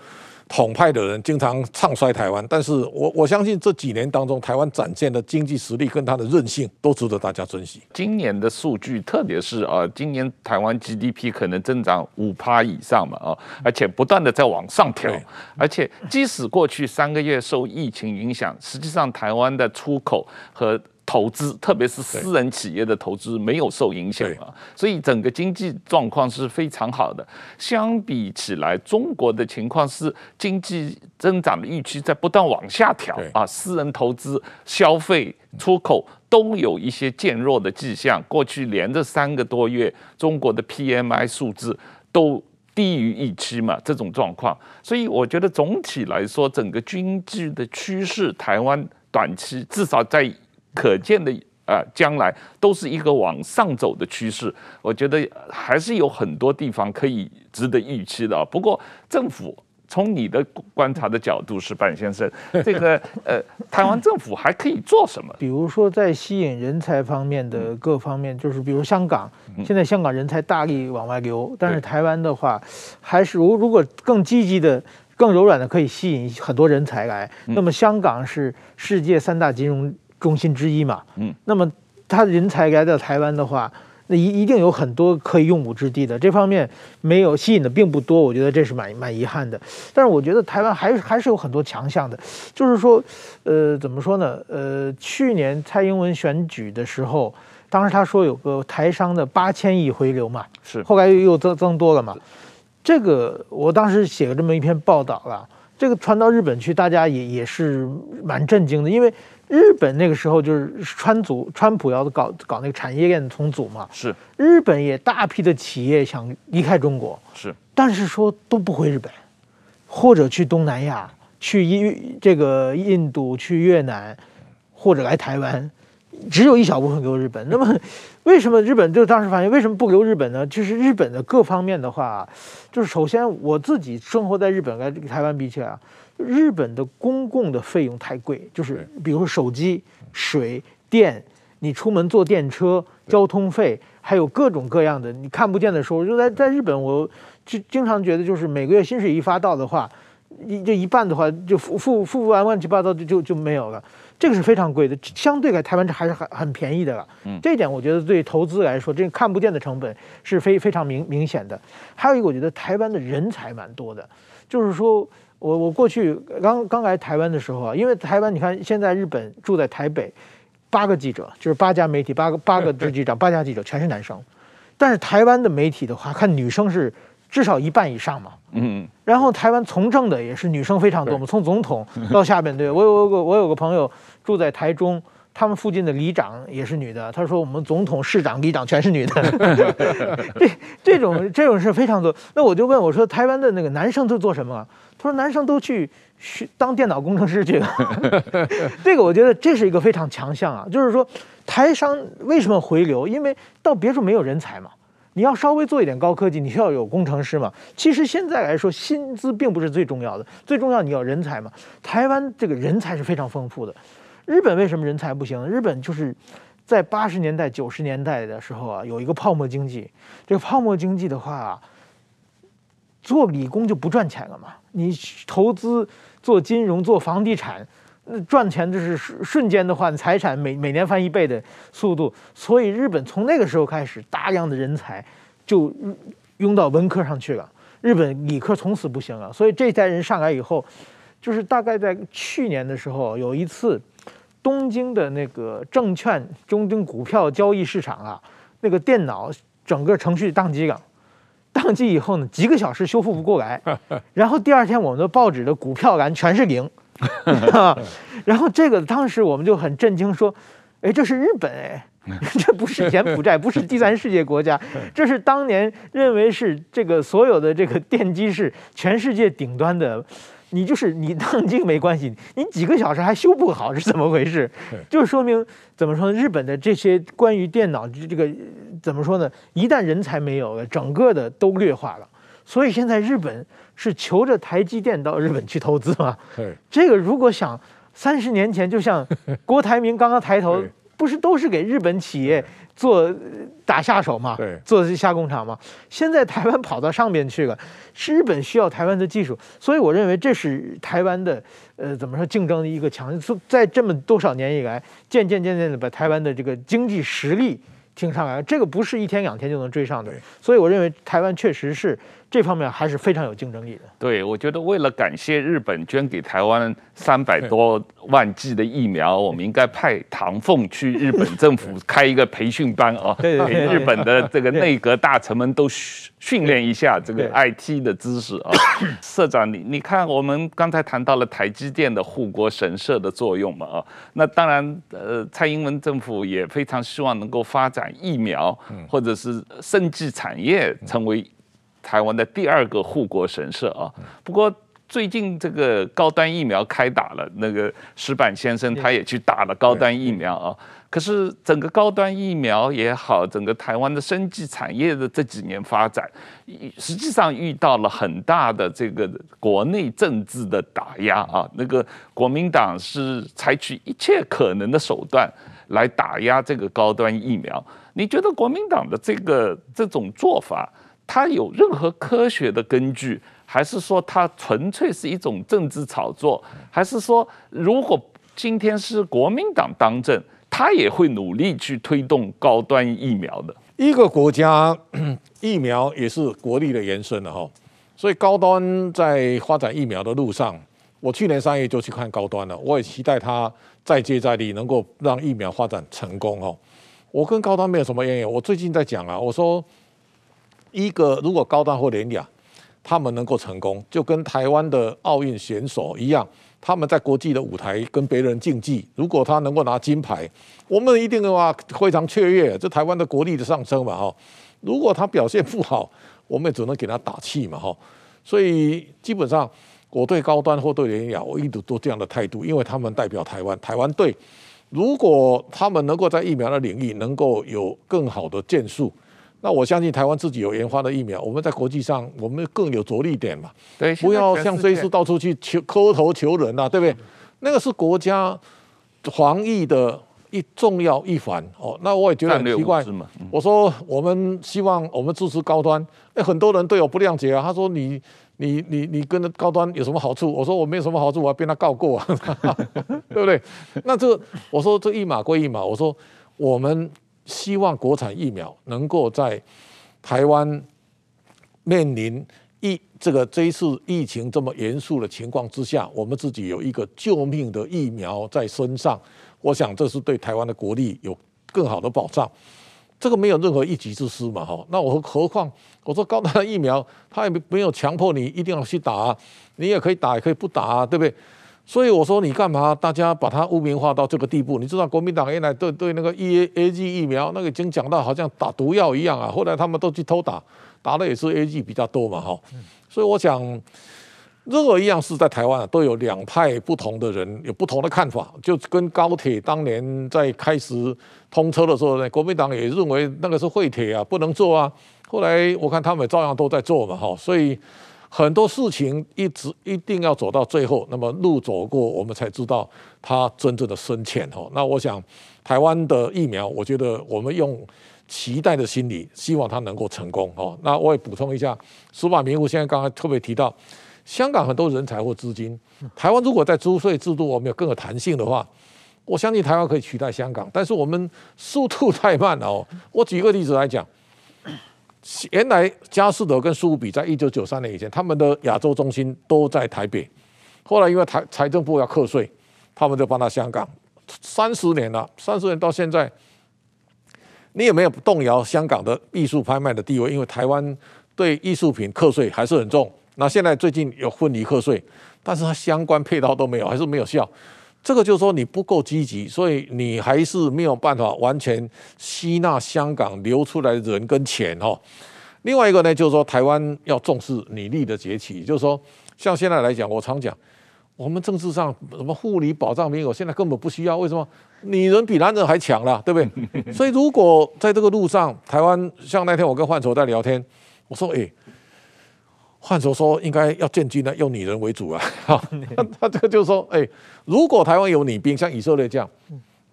统派的人经常唱衰台湾，但是我我相信这几年当中，台湾展现的经济实力跟它的韧性都值得大家珍惜。今年的数据，特别是啊，今年台湾 GDP 可能增长五趴以上嘛啊，而且不断的在往上调，而且即使过去三个月受疫情影响，实际上台湾的出口和投资，特别是私人企业的投资没有受影响啊，所以整个经济状况是非常好的。相比起来，中国的情况是经济增长的预期在不断往下调。啊，私人投资、消费、出口都有一些渐弱的迹象。过去连着三个多月，中国的 PMI 数字都低于预期嘛，这种状况，所以我觉得总体来说，整个经济的趋势，台湾短期至少在可见的啊，将来都是一个往上走的趋势。我觉得还是有很多地方可以值得预期的。不过，政府从你的观察的角度，矢板先生，这个呃，台湾政府还可以做什么？比如说，在吸引人才方面的各方面，就是比如香港，现在香港人才大力往外流，但是台湾的话，还是如如果更积极的、更柔软的，可以吸引很多人才来。那么，香港是世界三大金融。中心之一嘛，嗯，那么他人才来到台湾的话，那一一定有很多可以用武之地的。这方面没有吸引的并不多，我觉得这是蛮蛮遗憾的。但是我觉得台湾还是还是有很多强项的，就是说，呃，怎么说呢？呃，去年蔡英文选举的时候，当时他说有个台商的八千亿回流嘛，是，后来又又增增多了嘛。这个我当时写了这么一篇报道了，这个传到日本去，大家也也是蛮震惊的，因为。日本那个时候就是川组川普要搞搞那个产业链重组嘛，是日本也大批的企业想离开中国，是，但是说都不回日本，或者去东南亚，去印这个印度、去越南或者来台湾，只有一小部分留日本。那么 为什么日本就当时发现为什么不留日本呢？就是日本的各方面的话，就是首先我自己生活在日本跟台湾比起来啊，日本的公共的费用太贵，就是比如说手机、水电，你出门坐电车，交通费，还有各种各样的你看不见的收入。就在在日本，我就经常觉得，就是每个月薪水一发到的话。一这一半的话，就付付付完乱七八糟就就就没有了，这个是非常贵的，相对来台湾这还是很很便宜的了。嗯，这一点我觉得对投资来说，这个看不见的成本是非非常明明显的。还有一个，我觉得台湾的人才蛮多的，就是说我我过去刚刚来台湾的时候啊，因为台湾你看现在日本住在台北，八个记者就是八家媒体八个八个支局长八家记者全是男生，但是台湾的媒体的话，看女生是。至少一半以上嘛，嗯，然后台湾从政的也是女生非常多嘛，从总统到下边，对，我有个我有个朋友住在台中，他们附近的里长也是女的，他说我们总统、市长、里长全是女的，这这种这种事非常多。那我就问我说，台湾的那个男生都做什么？他说男生都去学当电脑工程师去了。这个我觉得这是一个非常强项啊，就是说台商为什么回流？因为到别处没有人才嘛。你要稍微做一点高科技，你需要有工程师嘛？其实现在来说，薪资并不是最重要的，最重要你要人才嘛。台湾这个人才是非常丰富的。日本为什么人才不行？日本就是在八十年代、九十年代的时候啊，有一个泡沫经济。这个泡沫经济的话，做理工就不赚钱了嘛。你投资做金融、做房地产。那赚钱就是瞬间的话，财产每每年翻一倍的速度，所以日本从那个时候开始，大量的人才就涌到文科上去了。日本理科从此不行了，所以这一代人上来以后，就是大概在去年的时候，有一次东京的那个证券、东京股票交易市场啊，那个电脑整个程序宕机了，宕机以后呢，几个小时修复不过来，然后第二天我们的报纸的股票栏全是零。然后这个当时我们就很震惊，说：“哎，这是日本哎，这不是柬埔寨，不是第三世界国家，这是当年认为是这个所有的这个电机是全世界顶端的，你就是你宕机没关系，你几个小时还修不好是怎么回事？就说明怎么说呢？日本的这些关于电脑这个怎么说呢？一旦人才没有了，整个的都劣化了。”所以现在日本是求着台积电到日本去投资嘛？对，这个如果想三十年前，就像 郭台铭刚刚抬头，不是都是给日本企业做打下手嘛？对，做下工厂嘛？现在台湾跑到上边去了，是日本需要台湾的技术，所以我认为这是台湾的呃怎么说竞争的一个强，在这么多少年以来，渐渐渐渐的把台湾的这个经济实力提上来，这个不是一天两天就能追上的，所以我认为台湾确实是。这方面还是非常有竞争力的。对，我觉得为了感谢日本捐给台湾三百多万剂的疫苗，我们应该派唐凤去日本 政府开一个培训班啊，给日本的这个内阁大臣们都训训练一下这个 IT 的知识啊。社长，你你看，我们刚才谈到了台积电的护国神社的作用嘛啊，那当然，呃，蔡英文政府也非常希望能够发展疫苗或者是生技产业成为。台湾的第二个护国神社啊，不过最近这个高端疫苗开打了，那个石板先生他也去打了高端疫苗啊。可是整个高端疫苗也好，整个台湾的生技产业的这几年发展，实际上遇到了很大的这个国内政治的打压啊。那个国民党是采取一切可能的手段来打压这个高端疫苗。你觉得国民党的这个这种做法？它有任何科学的根据，还是说它纯粹是一种政治炒作？还是说，如果今天是国民党当政，他也会努力去推动高端疫苗的？一个国家疫苗也是国力的延伸了哈，所以高端在发展疫苗的路上，我去年三月就去看高端了，我也期待他再接再厉，能够让疫苗发展成功哦。我跟高端没有什么渊源，我最近在讲啊，我说。一个如果高端或联亚，他们能够成功，就跟台湾的奥运选手一样，他们在国际的舞台跟别人竞技，如果他能够拿金牌，我们一定的话非常雀跃，这台湾的国力的上升嘛哈。如果他表现不好，我们也只能给他打气嘛哈。所以基本上我对高端或对联亚，我一直都这样的态度，因为他们代表台湾，台湾队。如果他们能够在疫苗的领域能够有更好的建树，那我相信台湾自己有研发的疫苗，我们在国际上我们更有着力点嘛。对，不要像这一次到处去求磕头求人呐、啊，对不对？那个是国家防疫的一重要一环哦。那我也觉得很奇怪。我说我们希望我们支持高端，那很多人对我不谅解啊。他说你。你你你跟着高端有什么好处？我说我没有什么好处，我还被他告过啊，对不对？那这我说这一码归一码。我说我们希望国产疫苗能够在台湾面临疫这个这一次疫情这么严肃的情况之下，我们自己有一个救命的疫苗在身上。我想这是对台湾的国力有更好的保障。这个没有任何一己之私嘛，哈，那我何况我说高端的疫苗，他也没有强迫你一定要去打，你也可以打，也可以不打，对不对？所以我说你干嘛？大家把它污名化到这个地步？你知道国民党原来对对那个 E A A G 疫苗那个已经讲到好像打毒药一样啊，后来他们都去偷打，打的也是 A G 比较多嘛，哈，所以我想。任何一样是在台湾都有两派不同的人，有不同的看法，就跟高铁当年在开始通车的时候呢，国民党也认为那个是废铁啊，不能做啊。后来我看他们照样都在做嘛，哈。所以很多事情一直一定要走到最后，那么路走过，我们才知道它真正的深浅哦。那我想台湾的疫苗，我觉得我们用期待的心理，希望它能够成功哦。那我也补充一下，矢板明夫现在刚才特别提到。香港很多人才或资金，台湾如果在租税制度我们有更有弹性的话，我相信台湾可以取代香港。但是我们速度太慢了哦。我举个例子来讲，原来佳士得跟苏比在一九九三年以前，他们的亚洲中心都在台北，后来因为台财政部要课税，他们就搬到香港。三十年了，三十年到现在，你有没有动摇香港的艺术拍卖的地位？因为台湾对艺术品课税还是很重。那现在最近有分离课税，但是它相关配套都没有，还是没有效。这个就是说你不够积极，所以你还是没有办法完全吸纳香港流出来的人跟钱哈。另外一个呢，就是说台湾要重视女力的崛起，就是说像现在来讲，我常讲，我们政治上什么护理保障没有，现在根本不需要。为什么？女人比男人还强了，对不对？所以如果在这个路上，台湾像那天我跟范畴在聊天，我说，哎。换说说，应该要建军呢，用女人为主啊！哈，他这个就是说，哎，如果台湾有女兵，像以色列这样，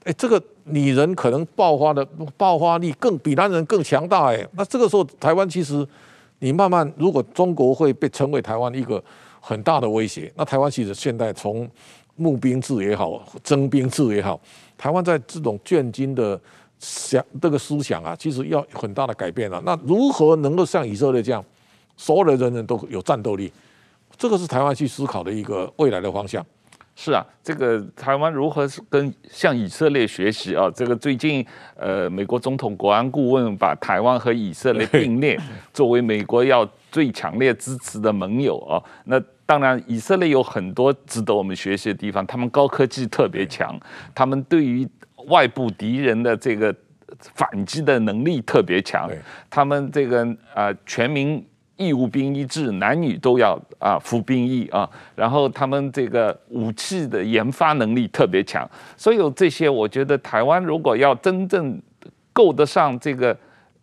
哎，这个女人可能爆发的爆发力更比男人更强大哎。那这个时候，台湾其实你慢慢，如果中国会被称为台湾一个很大的威胁，那台湾其实现在从募兵制也好，征兵制也好，台湾在这种建军的想这个思想啊，其实要很大的改变了。那如何能够像以色列这样？所有的人人都有战斗力，这个是台湾去思考的一个未来的方向。是啊，这个台湾如何跟向以色列学习啊？这个最近呃，美国总统国安顾问把台湾和以色列并列，作为美国要最强烈支持的盟友啊。那当然，以色列有很多值得我们学习的地方，他们高科技特别强，他们对于外部敌人的这个反击的能力特别强，他们这个啊、呃、全民。义务兵役制，男女都要啊服兵役啊，然后他们这个武器的研发能力特别强，所以有这些，我觉得台湾如果要真正够得上这个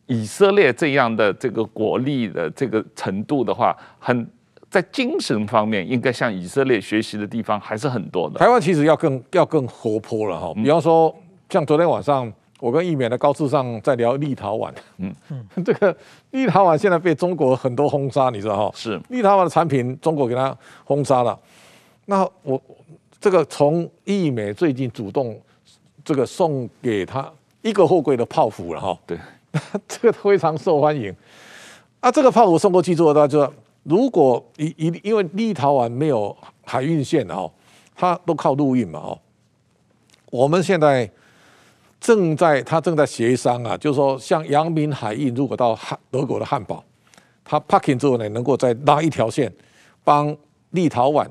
以色列这样的这个国力的这个程度的话，很在精神方面应该向以色列学习的地方还是很多的。台湾其实要更要更活泼了哈，比方说像昨天晚上。我跟易勉的高智上在聊立陶宛，嗯嗯，这个立陶宛现在被中国很多轰杀，你知道哈？是立陶宛的产品，中国给他轰杀了。那我这个从易美最近主动这个送给他一个货柜的泡芙了哈，对，这个非常受欢迎。啊，这个泡芙送过去之后，他就说，如果一一因为立陶宛没有海运线的哈，它都靠陆运嘛哦，我们现在。正在他正在协商啊，就是说，像阳明海运如果到汉德国的汉堡，他 parking 之后呢，能够再拉一条线，帮立陶宛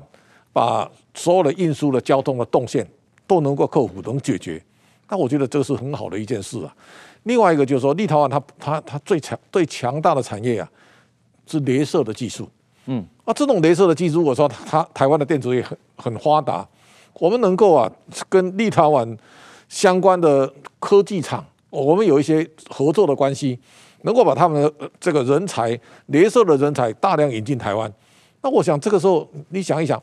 把所有的运输的交通的动线都能够克服，能解决。那我觉得这是很好的一件事啊。另外一个就是说，立陶宛它它它最强最强大的产业啊，是镭射的技术。嗯，啊，这种镭射的技术，我说它台湾的电子业很很发达，我们能够啊跟立陶宛相关的科技厂，我们有一些合作的关系，能够把他们的这个人才，镭射的人才大量引进台湾。那我想这个时候，你想一想，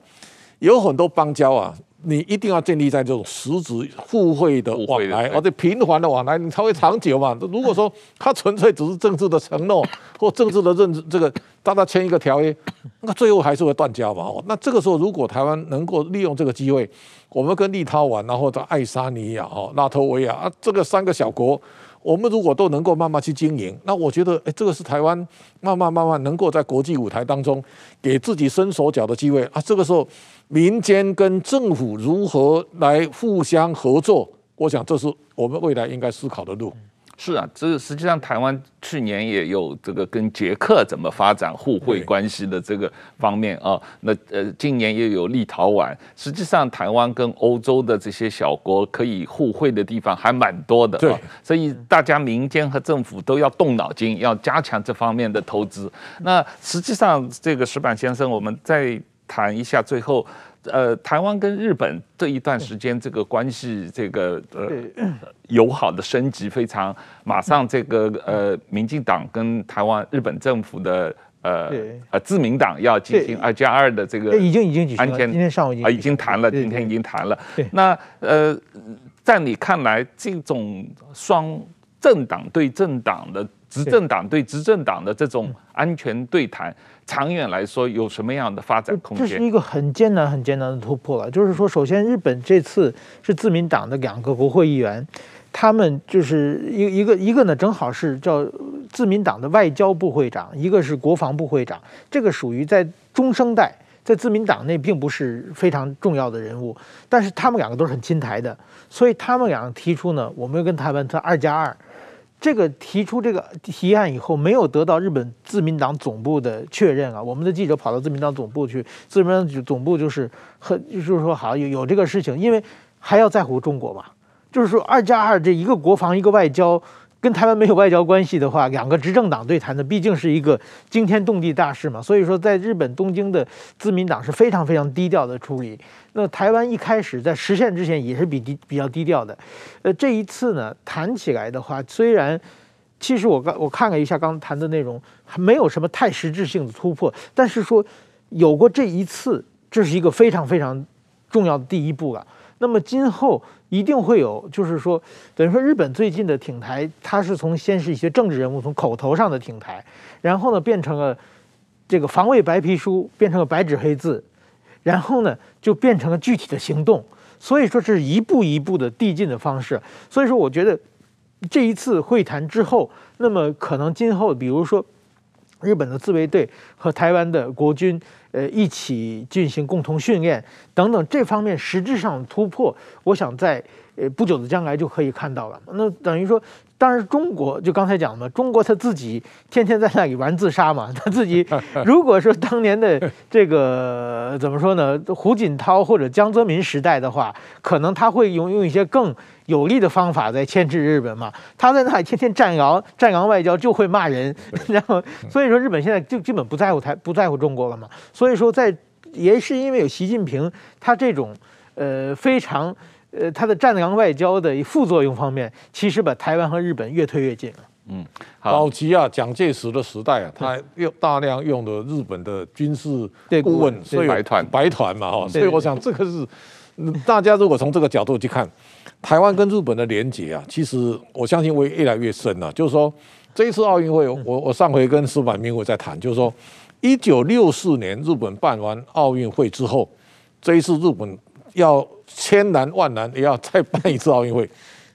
有很多邦交啊。你一定要建立在这种实质互惠的往来，而且频繁的往来，你才会长久嘛。如果说他纯粹只是政治的承诺 或政治的认知，这个大家签一个条约，那最后还是会断交嘛。那这个时候，如果台湾能够利用这个机会，我们跟立陶宛，然后在爱沙尼亚、哦、拉脱维亚啊，这个三个小国，我们如果都能够慢慢去经营，那我觉得，哎，这个是台湾慢慢慢慢能够在国际舞台当中给自己伸手脚的机会啊。这个时候。民间跟政府如何来互相合作？我想这是我们未来应该思考的路。是啊，这实际上台湾去年也有这个跟捷克怎么发展互惠关系的这个方面啊。那呃，今年也有立陶宛。实际上，台湾跟欧洲的这些小国可以互惠的地方还蛮多的。对，所以大家民间和政府都要动脑筋，要加强这方面的投资。那实际上，这个石板先生，我们在。谈一下最后，呃，台湾跟日本这一段时间这个关系，这个呃友好的升级非常，马上这个呃民进党跟台湾日本政府的呃呃自民党要进行二加二的这个已经已经举行了，今天上午已经啊已经谈了，今天已经谈了。那呃，在你看来，这种双政党对政党的执政党对执政党的这种安全对谈。长远来说，有什么样的发展空间？这是一个很艰难、很艰难的突破了。就是说，首先，日本这次是自民党的两个国会议员，他们就是一一个一个呢，正好是叫自民党的外交部会长，一个是国防部会长。这个属于在中生代，在自民党内并不是非常重要的人物，但是他们两个都是很亲台的，所以他们两个提出呢，我们要跟台湾谈二加二。这个提出这个提案以后，没有得到日本自民党总部的确认啊。我们的记者跑到自民党总部去，自民党总部就是很就是说，好有有这个事情，因为还要在乎中国嘛。就是说，二加二这一个国防一个外交。跟台湾没有外交关系的话，两个执政党对谈的毕竟是一个惊天动地大事嘛。所以说，在日本东京的自民党是非常非常低调的处理。那台湾一开始在实现之前也是比低比较低调的。呃，这一次呢，谈起来的话，虽然其实我刚我看了一下刚谈的内容，还没有什么太实质性的突破，但是说有过这一次，这是一个非常非常重要的第一步了。那么今后一定会有，就是说，等于说日本最近的挺台，它是从先是一些政治人物从口头上的挺台，然后呢变成了这个防卫白皮书，变成了白纸黑字，然后呢就变成了具体的行动。所以说这是一步一步的递进的方式。所以说我觉得这一次会谈之后，那么可能今后比如说日本的自卫队和台湾的国军。呃，一起进行共同训练等等，这方面实质上的突破，我想在呃不久的将来就可以看到了。那等于说。当然，中国就刚才讲的，中国他自己天天在那里玩自杀嘛。他自己 如果说当年的这个怎么说呢，胡锦涛或者江泽民时代的话，可能他会用用一些更有利的方法在牵制日本嘛。他在那里天天战狼，战狼外交就会骂人，然后所以说日本现在就基本不在乎台不在乎中国了嘛。所以说在也是因为有习近平他这种呃非常。呃，他的战狼外交的副作用方面，其实把台湾和日本越推越近了。嗯，早期啊，蒋介石的时代啊，他用大量用的日本的军事顾问，所以白团白团嘛哈，所以我想这个是大家如果从这个角度去看，台湾跟日本的连结啊，其实我相信会越来越深了啊。就是说，这一次奥运会，我我上回跟矢板明夫在谈，就是说，一九六四年日本办完奥运会之后，这一次日本。要千难万难也要再办一次奥运会，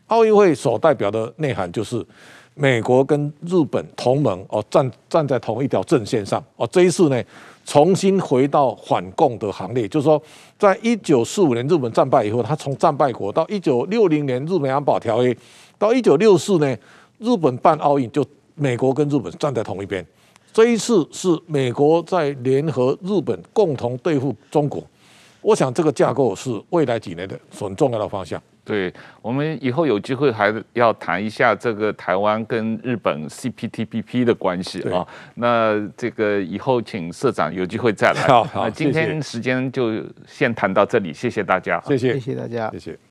奥运会所代表的内涵就是美国跟日本同盟哦，站站在同一条阵线上哦。这一次呢，重新回到反共的行列，就是说，在一九四五年日本战败以后，他从战败国到一九六零年日美安保条约，到一九六四呢，日本办奥运就美国跟日本站在同一边。这一次是美国在联合日本共同对付中国。我想这个架构是未来几年的很重要的方向。对，我们以后有机会还要谈一下这个台湾跟日本 CPTPP 的关系啊。那这个以后请社长有机会再来。好，好，今天时间就先谈到这里，谢谢大家。谢谢，谢谢大家，谢谢。